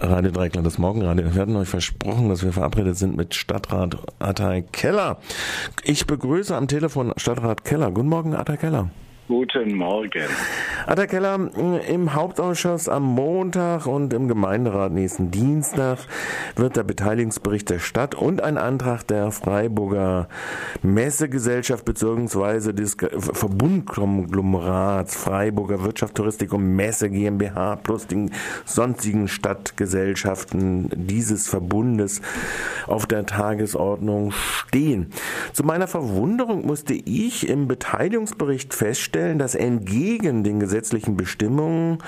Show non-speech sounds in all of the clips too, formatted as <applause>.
Radio Dreikland, das Morgenradio. Wir hatten euch versprochen, dass wir verabredet sind mit Stadtrat Atay Keller. Ich begrüße am Telefon Stadtrat Keller. Guten Morgen, Atay Keller. Guten Morgen. Herr Keller, im Hauptausschuss am Montag und im Gemeinderat nächsten Dienstag wird der Beteiligungsbericht der Stadt und ein Antrag der Freiburger Messegesellschaft bzw. des Verbundkonglomerats Freiburger Wirtschaft, Touristik und Messe GmbH plus den sonstigen Stadtgesellschaften dieses Verbundes auf der Tagesordnung stehen. Zu meiner Verwunderung musste ich im Beteiligungsbericht feststellen, feststellen, dass entgegen den gesetzlichen Bestimmungen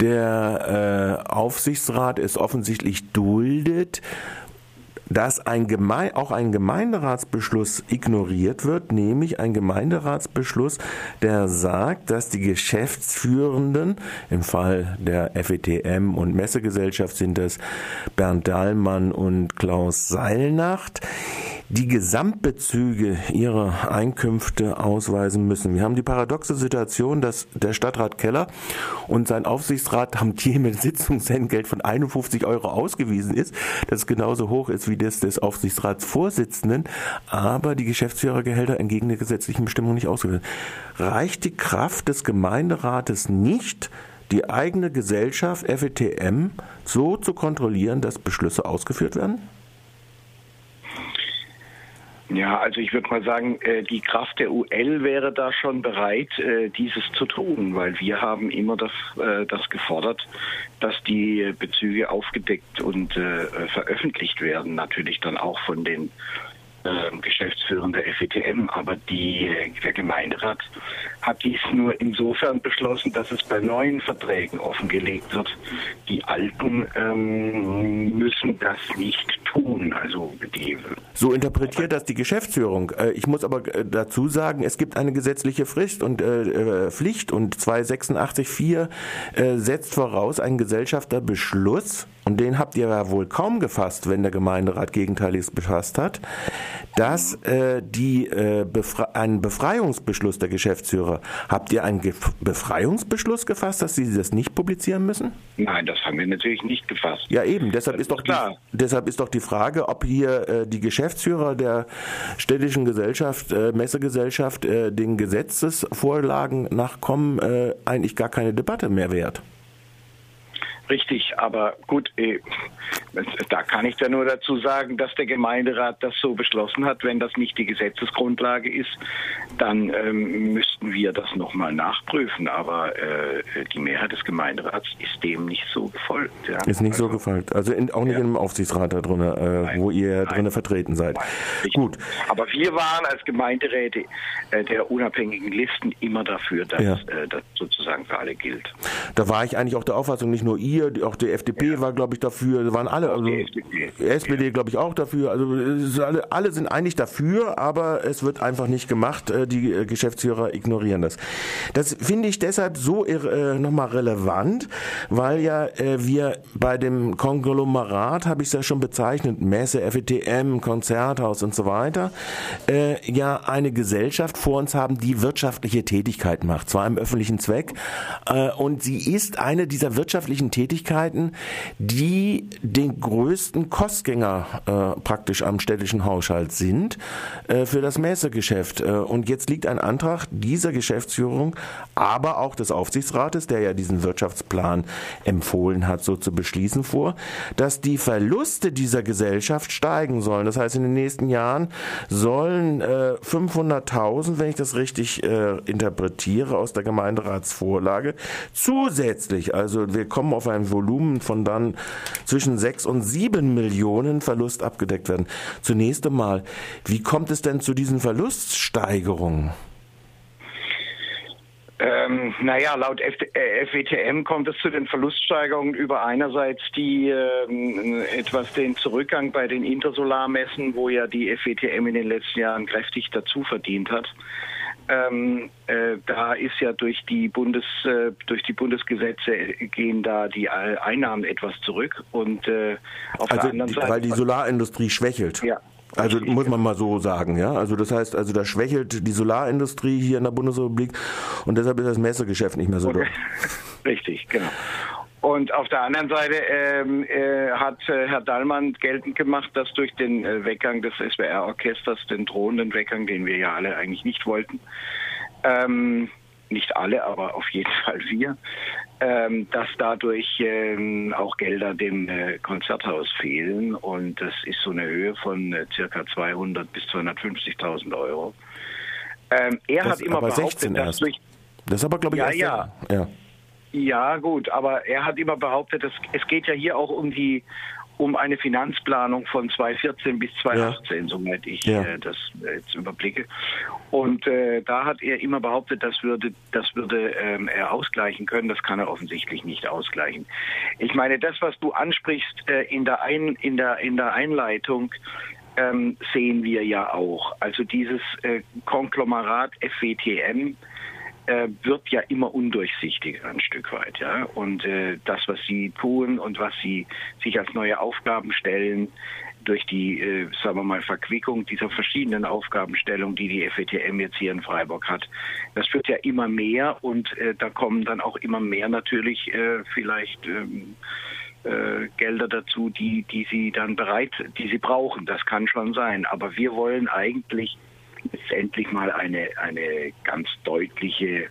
der äh, Aufsichtsrat es offensichtlich duldet, dass ein Geme auch ein Gemeinderatsbeschluss ignoriert wird, nämlich ein Gemeinderatsbeschluss, der sagt, dass die Geschäftsführenden, im Fall der FETM und Messegesellschaft sind das Bernd Dahlmann und Klaus Seilnacht, die Gesamtbezüge ihrer Einkünfte ausweisen müssen. Wir haben die paradoxe Situation, dass der Stadtrat Keller und sein Aufsichtsrat Amtier <laughs> mit Sitzungsentgelt von 51 Euro ausgewiesen ist, das genauso hoch ist wie das des Aufsichtsratsvorsitzenden, aber die Geschäftsführergehälter entgegen der gesetzlichen Bestimmung nicht ausgewiesen. Reicht die Kraft des Gemeinderates nicht, die eigene Gesellschaft FETM so zu kontrollieren, dass Beschlüsse ausgeführt werden? Ja, also ich würde mal sagen, äh, die Kraft der UL wäre da schon bereit, äh, dieses zu tun, weil wir haben immer das, äh, das gefordert, dass die Bezüge aufgedeckt und veröffentlicht werden, natürlich dann auch von den äh, Geschäftsführer der FETM, aber die, der Gemeinderat hat dies nur insofern beschlossen, dass es bei neuen Verträgen offengelegt wird. Die alten ähm, müssen das nicht tun. Also die so interpretiert das die Geschäftsführung. Äh, ich muss aber äh, dazu sagen, es gibt eine gesetzliche Frist und äh, Pflicht und 286.4 äh, setzt voraus einen Gesellschafterbeschluss und den habt ihr ja wohl kaum gefasst, wenn der Gemeinderat Gegenteiliges befasst hat, dass äh, die äh, Befre einen Befreiungsbeschluss der Geschäftsführer, habt ihr einen Ge Befreiungsbeschluss gefasst, dass sie das nicht publizieren müssen? Nein, das haben wir natürlich nicht gefasst. Ja, eben, deshalb ist, ist, doch klar. Die, deshalb ist doch die Frage, ob hier äh, die Geschäftsführer der städtischen Gesellschaft, äh, Messegesellschaft, äh, den Gesetzesvorlagen nachkommen, äh, eigentlich gar keine Debatte mehr wert. Richtig, aber gut, äh, da kann ich da nur dazu sagen, dass der Gemeinderat das so beschlossen hat. Wenn das nicht die Gesetzesgrundlage ist, dann ähm, müssten wir das nochmal nachprüfen. Aber äh, die Mehrheit des Gemeinderats ist dem nicht so gefolgt. Ja. Ist nicht also, so gefolgt. Also in, auch nicht ja. im Aufsichtsrat da drin, äh, wo ihr drin vertreten seid. Nein, Gut. Aber wir waren als Gemeinderäte äh, der unabhängigen Listen immer dafür, dass ja. Äh, das sozusagen für alle gilt. Da war ich eigentlich auch der Auffassung, nicht nur ihr, auch die FDP war, glaube ich, dafür, waren alle, also die SPD, glaube ich, auch dafür. Also alle, alle sind eigentlich dafür, aber es wird einfach nicht gemacht. Äh, die äh, Geschäftsführer ignorieren das. Das finde ich deshalb so äh, nochmal relevant, weil ja äh, wir bei dem Konglomerat, habe ich es ja schon bezeichnet, Messe, FETM, Konzerthaus und so weiter, äh, ja eine Gesellschaft vor uns haben, die wirtschaftliche Tätigkeit macht, zwar im öffentlichen Zweck, äh, und sie ist eine dieser wirtschaftlichen Tätigkeiten, die den größten Kostgänger äh, praktisch am städtischen Haushalt sind äh, für das Messegeschäft. Äh, und jetzt liegt ein Antrag dieser Geschäftsführung, aber auch des Aufsichtsrates, der ja diesen Wirtschaftsplan empfohlen hat, so zu beschließen vor, dass die Verluste dieser Gesellschaft steigen sollen. Das heißt, in den nächsten Jahren sollen äh, 500.000, wenn ich das richtig äh, interpretiere aus der Gemeinderatsvorlage, zusätzlich, also wir kommen auf ein Volumen von dann zwischen 6 und 7 Millionen Verlust abgedeckt werden. Zunächst einmal, wie kommt es denn zu diesen Verluststeigerungen? Ähm, naja, laut FETM äh, kommt es zu den Verluststeigerungen über einerseits die äh, etwas den Zurückgang bei den Intersolarmessen, wo ja die FETM in den letzten Jahren kräftig dazu verdient hat. Ähm, äh, da ist ja durch die Bundes äh, durch die Bundesgesetze gehen da die Einnahmen etwas zurück und äh, auf also der anderen Seite weil die Solarindustrie schwächelt. Ja. Also muss man mal so sagen, ja. Also das heißt, also da schwächelt die Solarindustrie hier in der Bundesrepublik und deshalb ist das Messegeschäft nicht mehr so okay. <laughs> Richtig, genau. Und auf der anderen Seite ähm, äh, hat äh, Herr Dallmann geltend gemacht, dass durch den äh, Weggang des SWR-Orchesters, den drohenden Weggang, den wir ja alle eigentlich nicht wollten, ähm, nicht alle, aber auf jeden Fall wir, ähm, dass dadurch ähm, auch Gelder dem äh, Konzerthaus fehlen. Und das ist so eine Höhe von äh, circa 200 bis 250.000 Euro. Ähm, er das hat immer behauptet, dass durch. Das ist aber, glaube ich, ja, ja. ja. Ja, gut, aber er hat immer behauptet, dass, es geht ja hier auch um die um eine Finanzplanung von 2014 bis 2018, ja. soweit ich ja. äh, das jetzt überblicke. Und äh, da hat er immer behauptet, das würde, das würde ähm, er ausgleichen können. Das kann er offensichtlich nicht ausgleichen. Ich meine, das, was du ansprichst äh, in, der Ein, in, der, in der Einleitung, ähm, sehen wir ja auch. Also dieses äh, Konglomerat FWTM, äh, wird ja immer undurchsichtiger ein Stück weit. Ja? Und äh, das, was sie tun und was sie sich als neue Aufgaben stellen, durch die, äh, sagen wir mal, Verquickung dieser verschiedenen Aufgabenstellungen, die die FETM jetzt hier in Freiburg hat, das wird ja immer mehr und äh, da kommen dann auch immer mehr natürlich äh, vielleicht ähm, äh, Gelder dazu, die, die sie dann bereit, die sie brauchen. Das kann schon sein. Aber wir wollen eigentlich letztendlich mal eine, eine ganz deutliche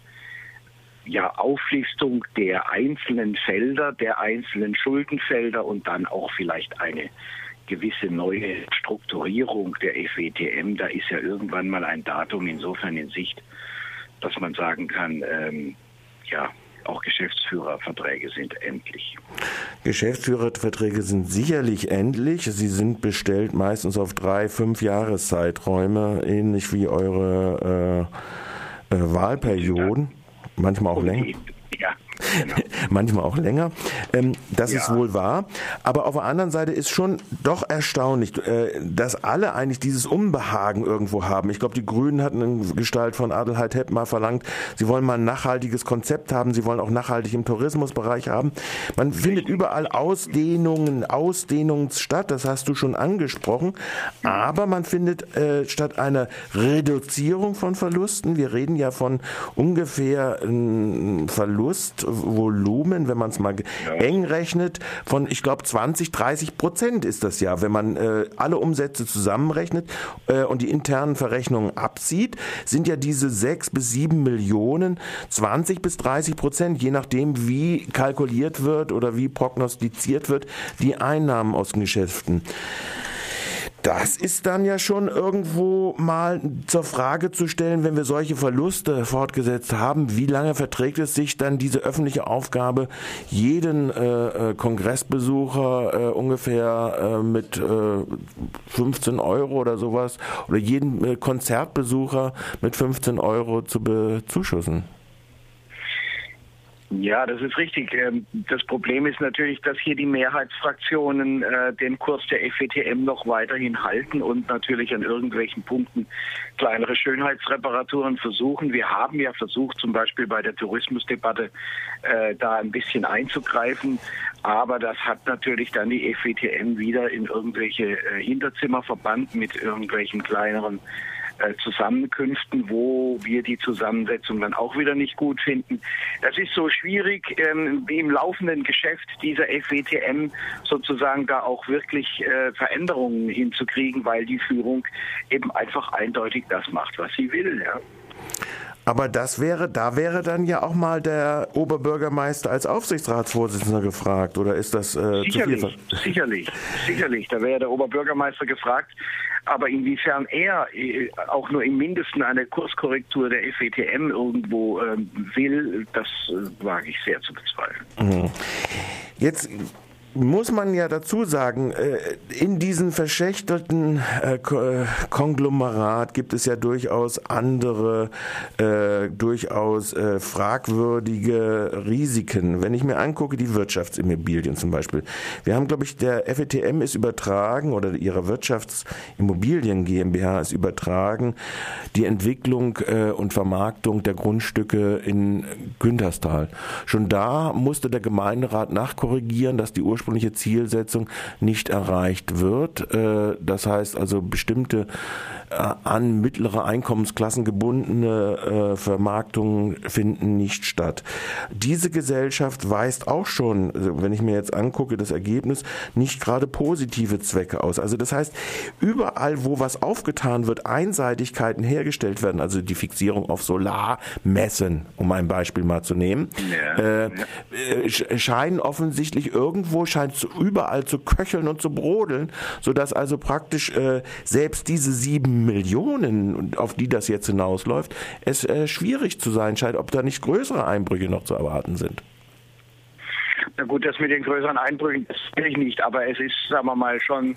ja, Auflistung der einzelnen Felder, der einzelnen Schuldenfelder und dann auch vielleicht eine gewisse neue Strukturierung der FWTM. Da ist ja irgendwann mal ein Datum insofern in Sicht, dass man sagen kann, ähm, ja, auch Geschäftsführerverträge sind endlich. Geschäftsführerverträge sind sicherlich endlich. Sie sind bestellt meistens auf drei, fünf Jahreszeiträume, ähnlich wie eure äh, äh, Wahlperioden, manchmal auch länger. Genau. <laughs> Manchmal auch länger. Ähm, das ja. ist wohl wahr. Aber auf der anderen Seite ist schon doch erstaunlich, äh, dass alle eigentlich dieses Unbehagen irgendwo haben. Ich glaube, die Grünen hatten in Gestalt von Adelheid Hepp mal verlangt, sie wollen mal ein nachhaltiges Konzept haben, sie wollen auch nachhaltig im Tourismusbereich haben. Man findet überall Ausdehnungen, Ausdehnungen statt, das hast du schon angesprochen. Aber man findet äh, statt einer Reduzierung von Verlusten, wir reden ja von ungefähr einem Verlust Volumen, wenn man es mal ja. eng rechnet, von, ich glaube, 20, 30 Prozent ist das ja, wenn man äh, alle Umsätze zusammenrechnet äh, und die internen Verrechnungen abzieht, sind ja diese 6 bis 7 Millionen 20 bis 30 Prozent, je nachdem, wie kalkuliert wird oder wie prognostiziert wird, die Einnahmen aus den Geschäften. Das ist dann ja schon irgendwo mal zur Frage zu stellen, wenn wir solche Verluste fortgesetzt haben, wie lange verträgt es sich dann diese öffentliche Aufgabe, jeden äh, äh Kongressbesucher äh, ungefähr äh, mit äh, 15 Euro oder sowas oder jeden äh, Konzertbesucher mit 15 Euro zu bezuschussen? Ja, das ist richtig. Ähm, das Problem ist natürlich, dass hier die Mehrheitsfraktionen äh, den Kurs der FETM noch weiterhin halten und natürlich an irgendwelchen Punkten kleinere Schönheitsreparaturen versuchen. Wir haben ja versucht, zum Beispiel bei der Tourismusdebatte äh, da ein bisschen einzugreifen, aber das hat natürlich dann die FETM wieder in irgendwelche äh, Hinterzimmer verbannt mit irgendwelchen kleineren äh, Zusammenkünften, wo wir die Zusammensetzung dann auch wieder nicht gut finden. Das ist so schwierig, ähm, im laufenden Geschäft dieser FWTM sozusagen da auch wirklich äh, Veränderungen hinzukriegen, weil die Führung eben einfach eindeutig das macht, was sie will. Ja. Aber das wäre, da wäre dann ja auch mal der Oberbürgermeister als Aufsichtsratsvorsitzender gefragt, oder ist das äh, sicherlich, zu viel? Sicherlich, sicherlich. Da wäre der Oberbürgermeister gefragt. Aber inwiefern er äh, auch nur im Mindesten eine Kurskorrektur der FETM irgendwo äh, will, das äh, wage ich sehr zu bezweifeln. Mhm. Jetzt muss man ja dazu sagen, äh, in diesem verschächtelten äh, Konglomerat gibt es ja durchaus andere, äh, durchaus fragwürdige Risiken. Wenn ich mir angucke, die Wirtschaftsimmobilien zum Beispiel. Wir haben, glaube ich, der FETM ist übertragen oder ihre Wirtschaftsimmobilien GmbH ist übertragen, die Entwicklung und Vermarktung der Grundstücke in Günterstal. Schon da musste der Gemeinderat nachkorrigieren, dass die Ursprung ursprüngliche Zielsetzung nicht erreicht wird. Äh, das heißt also bestimmte äh, an mittlere Einkommensklassen gebundene äh, Vermarktungen finden nicht statt. Diese Gesellschaft weist auch schon, wenn ich mir jetzt angucke, das Ergebnis, nicht gerade positive Zwecke aus. Also das heißt, überall, wo was aufgetan wird, Einseitigkeiten hergestellt werden, also die Fixierung auf Solarmessen, um ein Beispiel mal zu nehmen, ja, äh, scheinen offensichtlich irgendwo, scheint zu, überall zu köcheln und zu brodeln, sodass also praktisch äh, selbst diese sieben Millionen, auf die das jetzt hinausläuft, es äh, schwierig zu sein scheint, ob da nicht größere Einbrüche noch zu erwarten sind. Na gut, das mit den größeren Einbrüchen, das will ich nicht, aber es ist, sagen wir mal, schon,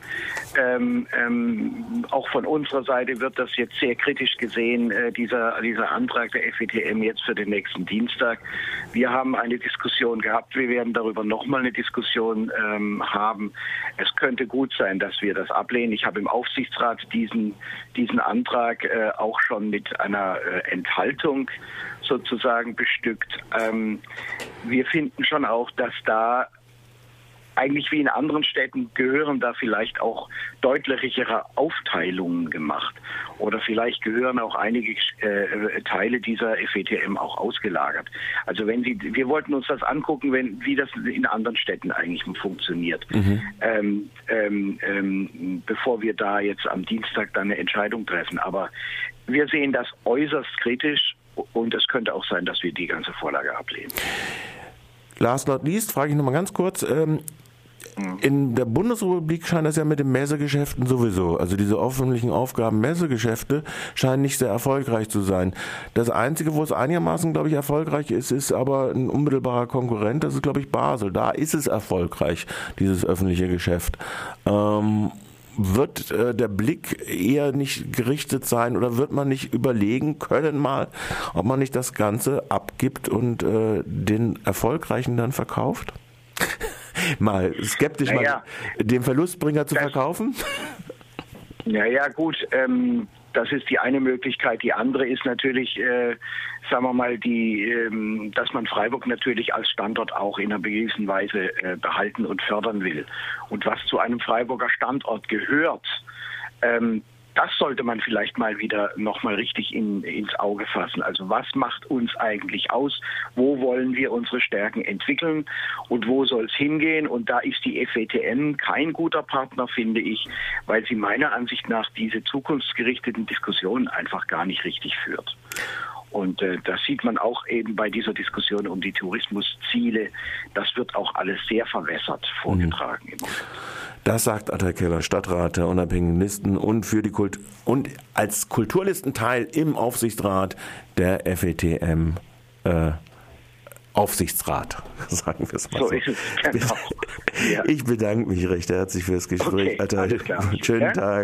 ähm, ähm, auch von unserer Seite wird das jetzt sehr kritisch gesehen, äh, dieser, dieser Antrag der FETM jetzt für den nächsten Dienstag. Wir haben eine Diskussion gehabt, wir werden darüber nochmal eine Diskussion ähm, haben. Es könnte gut sein, dass wir das ablehnen. Ich habe im Aufsichtsrat diesen, diesen Antrag äh, auch schon mit einer äh, Enthaltung sozusagen bestückt. Ähm, wir finden schon auch, dass da eigentlich wie in anderen Städten gehören da vielleicht auch deutlichere Aufteilungen gemacht. Oder vielleicht gehören auch einige äh, Teile dieser FETM auch ausgelagert. Also wenn Sie, wir wollten uns das angucken, wenn, wie das in anderen Städten eigentlich funktioniert, mhm. ähm, ähm, ähm, bevor wir da jetzt am Dienstag dann eine Entscheidung treffen. Aber wir sehen das äußerst kritisch und es könnte auch sein, dass wir die ganze Vorlage ablehnen. Last not least, frage ich nochmal ganz kurz. Ähm, in der Bundesrepublik scheint das ja mit den Messegeschäften sowieso. Also diese öffentlichen Aufgaben Messegeschäfte scheinen nicht sehr erfolgreich zu sein. Das Einzige, wo es einigermaßen, glaube ich, erfolgreich ist, ist aber ein unmittelbarer Konkurrent. Das ist, glaube ich, Basel. Da ist es erfolgreich, dieses öffentliche Geschäft. Ähm, wird äh, der Blick eher nicht gerichtet sein oder wird man nicht überlegen können mal, ob man nicht das Ganze abgibt und äh, den Erfolgreichen dann verkauft? <laughs> mal skeptisch naja, mal den Verlustbringer zu verkaufen? Ja, ja, gut. Ähm, das ist die eine Möglichkeit. Die andere ist natürlich, äh, sagen wir mal, die, ähm, dass man Freiburg natürlich als Standort auch in einer gewissen Weise äh, behalten und fördern will. Und was zu einem Freiburger Standort gehört, ähm, das sollte man vielleicht mal wieder nochmal richtig in, ins Auge fassen. Also was macht uns eigentlich aus? Wo wollen wir unsere Stärken entwickeln? Und wo soll es hingehen? Und da ist die FETN kein guter Partner, finde ich, weil sie meiner Ansicht nach diese zukunftsgerichteten Diskussionen einfach gar nicht richtig führt. Und äh, das sieht man auch eben bei dieser Diskussion um die Tourismusziele. Das wird auch alles sehr verwässert vorgetragen mhm. im Moment. Das sagt Atta Keller, Stadtrat der unabhängigen Listen und für die Kult und als Kulturlistenteil im Aufsichtsrat der FETM äh, Aufsichtsrat, <laughs> sagen wir es mal so. so. Ist es, genau. <laughs> Ich bedanke mich recht herzlich für das Gespräch. Okay, Atta. Schönen ja? Tag.